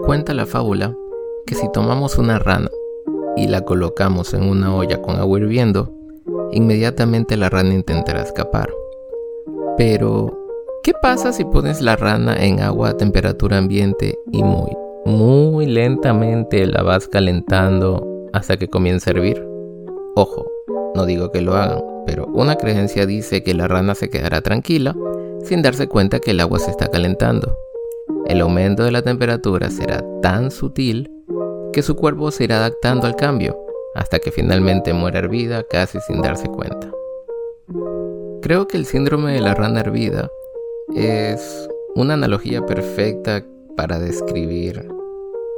Cuenta la fábula que si tomamos una rana y la colocamos en una olla con agua hirviendo, inmediatamente la rana intentará escapar. Pero, ¿qué pasa si pones la rana en agua a temperatura ambiente y muy, muy lentamente la vas calentando hasta que comience a hervir? Ojo, no digo que lo hagan, pero una creencia dice que la rana se quedará tranquila sin darse cuenta que el agua se está calentando. El aumento de la temperatura será tan sutil que su cuerpo se irá adaptando al cambio, hasta que finalmente muera hervida casi sin darse cuenta. Creo que el síndrome de la rana hervida es una analogía perfecta para describir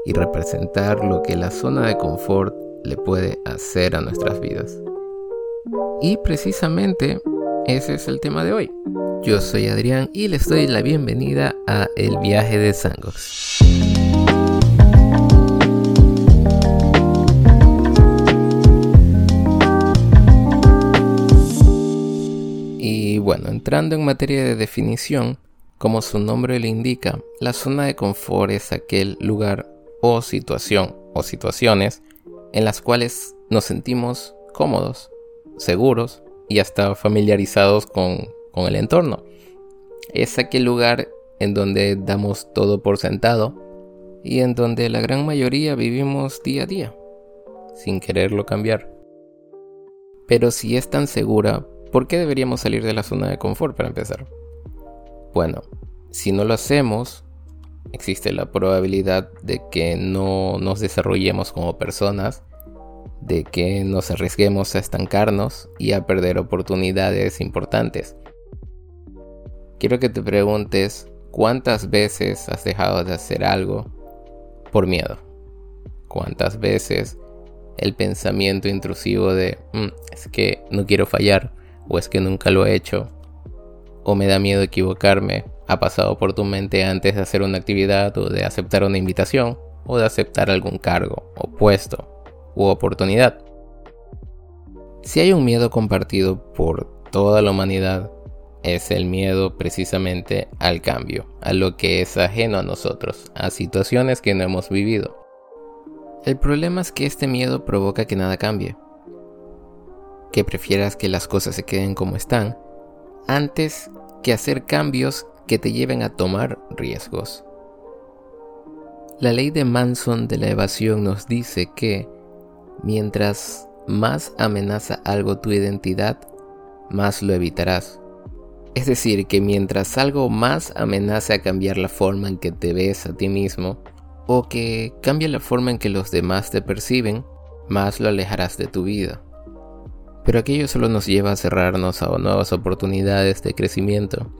y representar lo que la zona de confort le puede hacer a nuestras vidas. Y precisamente ese es el tema de hoy. Yo soy Adrián y les doy la bienvenida a El viaje de Sangos. Y bueno, entrando en materia de definición, como su nombre le indica, la zona de confort es aquel lugar o situación o situaciones en las cuales nos sentimos cómodos, seguros y hasta familiarizados con, con el entorno. Es aquel lugar en donde damos todo por sentado y en donde la gran mayoría vivimos día a día, sin quererlo cambiar. Pero si es tan segura, ¿por qué deberíamos salir de la zona de confort para empezar? Bueno, si no lo hacemos, existe la probabilidad de que no nos desarrollemos como personas de que nos arriesguemos a estancarnos y a perder oportunidades importantes. Quiero que te preguntes cuántas veces has dejado de hacer algo por miedo. Cuántas veces el pensamiento intrusivo de mm, es que no quiero fallar o es que nunca lo he hecho o me da miedo equivocarme ha pasado por tu mente antes de hacer una actividad o de aceptar una invitación o de aceptar algún cargo o puesto u oportunidad. Si hay un miedo compartido por toda la humanidad, es el miedo precisamente al cambio, a lo que es ajeno a nosotros, a situaciones que no hemos vivido. El problema es que este miedo provoca que nada cambie, que prefieras que las cosas se queden como están, antes que hacer cambios que te lleven a tomar riesgos. La ley de Manson de la evasión nos dice que Mientras más amenaza algo tu identidad, más lo evitarás. Es decir, que mientras algo más amenaza a cambiar la forma en que te ves a ti mismo, o que cambie la forma en que los demás te perciben, más lo alejarás de tu vida. Pero aquello solo nos lleva a cerrarnos a nuevas oportunidades de crecimiento.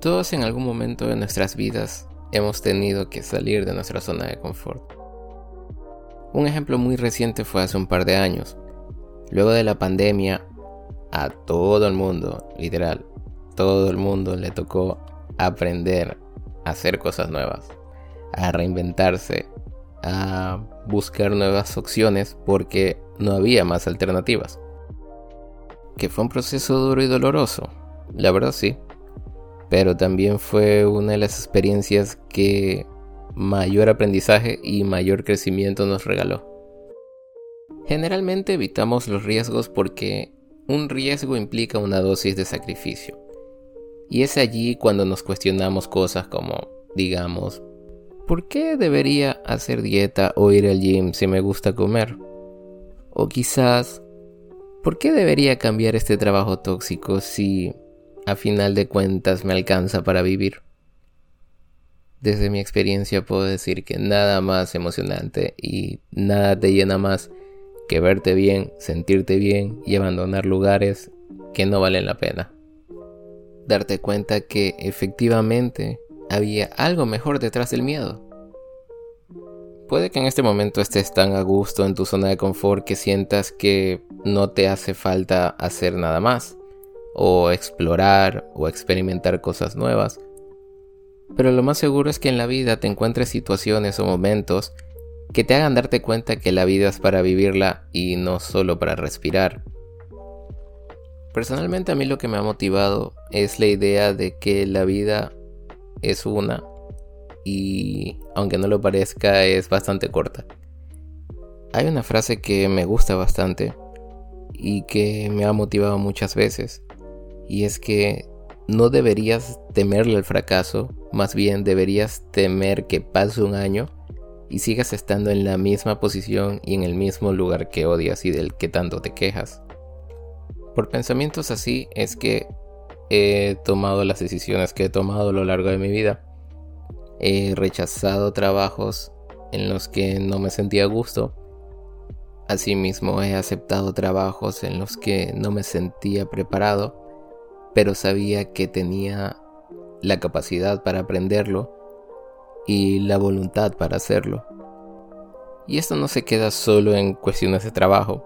Todos en algún momento de nuestras vidas hemos tenido que salir de nuestra zona de confort. Un ejemplo muy reciente fue hace un par de años. Luego de la pandemia, a todo el mundo, literal, todo el mundo le tocó aprender a hacer cosas nuevas, a reinventarse, a buscar nuevas opciones porque no había más alternativas. Que fue un proceso duro y doloroso, la verdad sí, pero también fue una de las experiencias que mayor aprendizaje y mayor crecimiento nos regaló. Generalmente evitamos los riesgos porque un riesgo implica una dosis de sacrificio. Y es allí cuando nos cuestionamos cosas como, digamos, ¿por qué debería hacer dieta o ir al gym si me gusta comer? O quizás, ¿por qué debería cambiar este trabajo tóxico si a final de cuentas me alcanza para vivir? Desde mi experiencia puedo decir que nada más emocionante y nada te llena más que verte bien, sentirte bien y abandonar lugares que no valen la pena. Darte cuenta que efectivamente había algo mejor detrás del miedo. Puede que en este momento estés tan a gusto en tu zona de confort que sientas que no te hace falta hacer nada más, o explorar o experimentar cosas nuevas, pero lo más seguro es que en la vida te encuentres situaciones o momentos que te hagan darte cuenta que la vida es para vivirla y no solo para respirar. Personalmente a mí lo que me ha motivado es la idea de que la vida es una y aunque no lo parezca es bastante corta. Hay una frase que me gusta bastante y que me ha motivado muchas veces y es que no deberías temerle al fracaso, más bien deberías temer que pase un año y sigas estando en la misma posición y en el mismo lugar que odias y del que tanto te quejas. Por pensamientos así es que he tomado las decisiones que he tomado a lo largo de mi vida. He rechazado trabajos en los que no me sentía a gusto. Asimismo he aceptado trabajos en los que no me sentía preparado, pero sabía que tenía la capacidad para aprenderlo y la voluntad para hacerlo. Y esto no se queda solo en cuestiones de trabajo.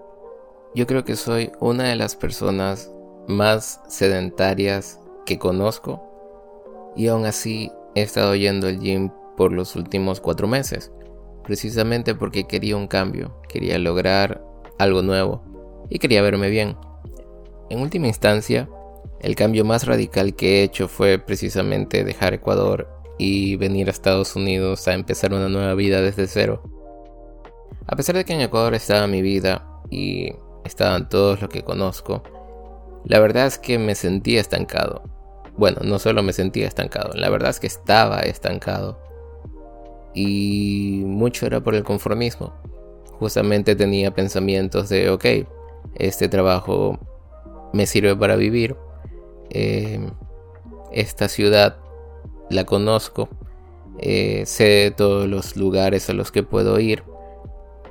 Yo creo que soy una de las personas más sedentarias que conozco y aún así he estado yendo al gym por los últimos cuatro meses, precisamente porque quería un cambio, quería lograr algo nuevo y quería verme bien. En última instancia, el cambio más radical que he hecho fue precisamente dejar Ecuador y venir a Estados Unidos a empezar una nueva vida desde cero. A pesar de que en Ecuador estaba mi vida y estaban todos los que conozco, la verdad es que me sentía estancado. Bueno, no solo me sentía estancado, la verdad es que estaba estancado. Y mucho era por el conformismo. Justamente tenía pensamientos de, ok, este trabajo me sirve para vivir. Eh, esta ciudad la conozco, eh, sé todos los lugares a los que puedo ir,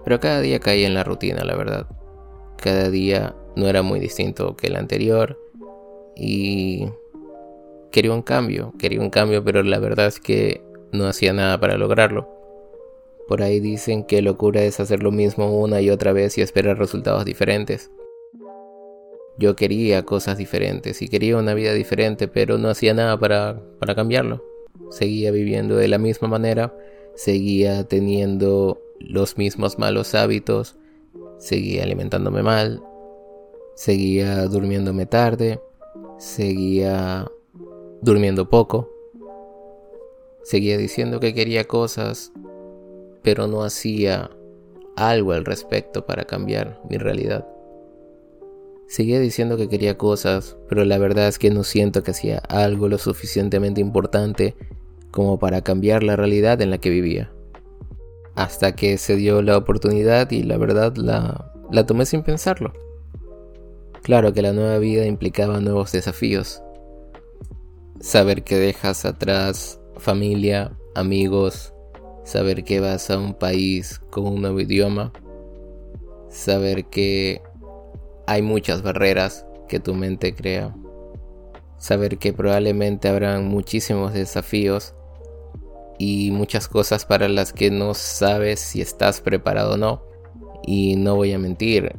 pero cada día caí en la rutina, la verdad. Cada día no era muy distinto que el anterior y quería un cambio, quería un cambio, pero la verdad es que no hacía nada para lograrlo. Por ahí dicen que locura es hacer lo mismo una y otra vez y esperar resultados diferentes. Yo quería cosas diferentes y quería una vida diferente, pero no hacía nada para, para cambiarlo. Seguía viviendo de la misma manera, seguía teniendo los mismos malos hábitos, seguía alimentándome mal, seguía durmiéndome tarde, seguía durmiendo poco, seguía diciendo que quería cosas, pero no hacía algo al respecto para cambiar mi realidad. Seguía diciendo que quería cosas, pero la verdad es que no siento que hacía algo lo suficientemente importante como para cambiar la realidad en la que vivía. Hasta que se dio la oportunidad y la verdad la, la tomé sin pensarlo. Claro que la nueva vida implicaba nuevos desafíos. Saber que dejas atrás familia, amigos, saber que vas a un país con un nuevo idioma, saber que hay muchas barreras que tu mente crea. Saber que probablemente habrán muchísimos desafíos y muchas cosas para las que no sabes si estás preparado o no. Y no voy a mentir,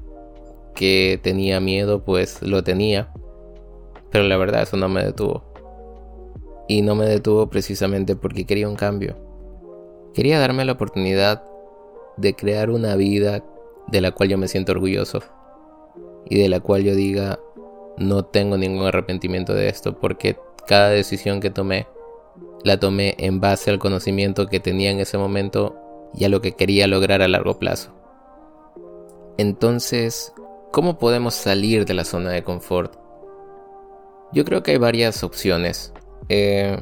que tenía miedo, pues lo tenía. Pero la verdad eso no me detuvo. Y no me detuvo precisamente porque quería un cambio. Quería darme la oportunidad de crear una vida de la cual yo me siento orgulloso y de la cual yo diga no tengo ningún arrepentimiento de esto porque cada decisión que tomé la tomé en base al conocimiento que tenía en ese momento y a lo que quería lograr a largo plazo. Entonces, ¿cómo podemos salir de la zona de confort? Yo creo que hay varias opciones. Eh,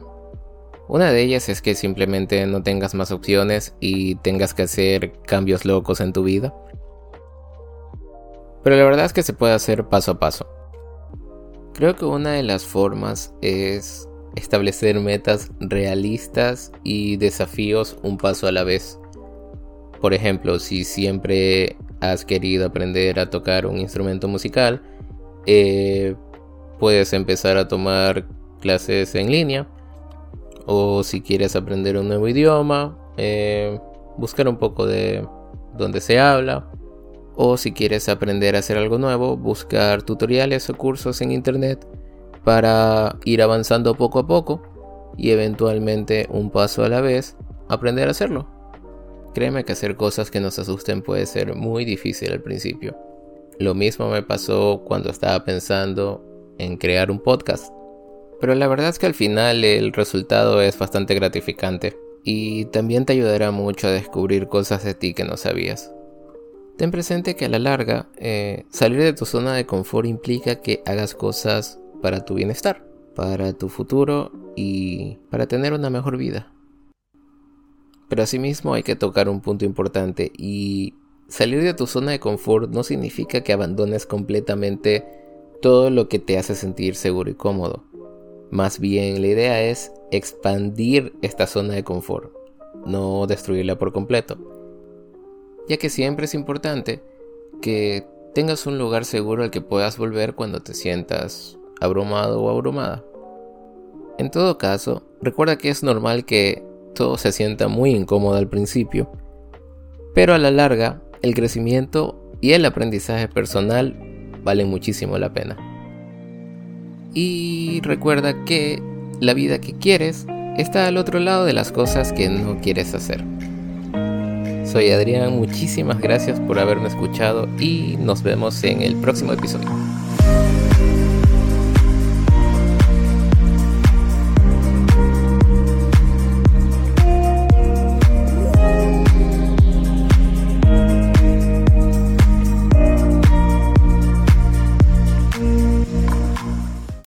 una de ellas es que simplemente no tengas más opciones y tengas que hacer cambios locos en tu vida. Pero la verdad es que se puede hacer paso a paso. Creo que una de las formas es establecer metas realistas y desafíos un paso a la vez. Por ejemplo, si siempre has querido aprender a tocar un instrumento musical, eh, puedes empezar a tomar clases en línea. O si quieres aprender un nuevo idioma, eh, buscar un poco de donde se habla o si quieres aprender a hacer algo nuevo, buscar tutoriales o cursos en internet para ir avanzando poco a poco y eventualmente un paso a la vez aprender a hacerlo. Créeme que hacer cosas que nos asusten puede ser muy difícil al principio. Lo mismo me pasó cuando estaba pensando en crear un podcast. Pero la verdad es que al final el resultado es bastante gratificante. y también te ayudará mucho a descubrir cosas de ti que no sabías. Ten presente que a la larga, eh, salir de tu zona de confort implica que hagas cosas para tu bienestar, para tu futuro y para tener una mejor vida. Pero asimismo hay que tocar un punto importante y salir de tu zona de confort no significa que abandones completamente todo lo que te hace sentir seguro y cómodo. Más bien la idea es expandir esta zona de confort, no destruirla por completo. Ya que siempre es importante que tengas un lugar seguro al que puedas volver cuando te sientas abrumado o abrumada. En todo caso, recuerda que es normal que todo se sienta muy incómodo al principio, pero a la larga el crecimiento y el aprendizaje personal valen muchísimo la pena. Y recuerda que la vida que quieres está al otro lado de las cosas que no quieres hacer. Soy Adrián, muchísimas gracias por haberme escuchado y nos vemos en el próximo episodio.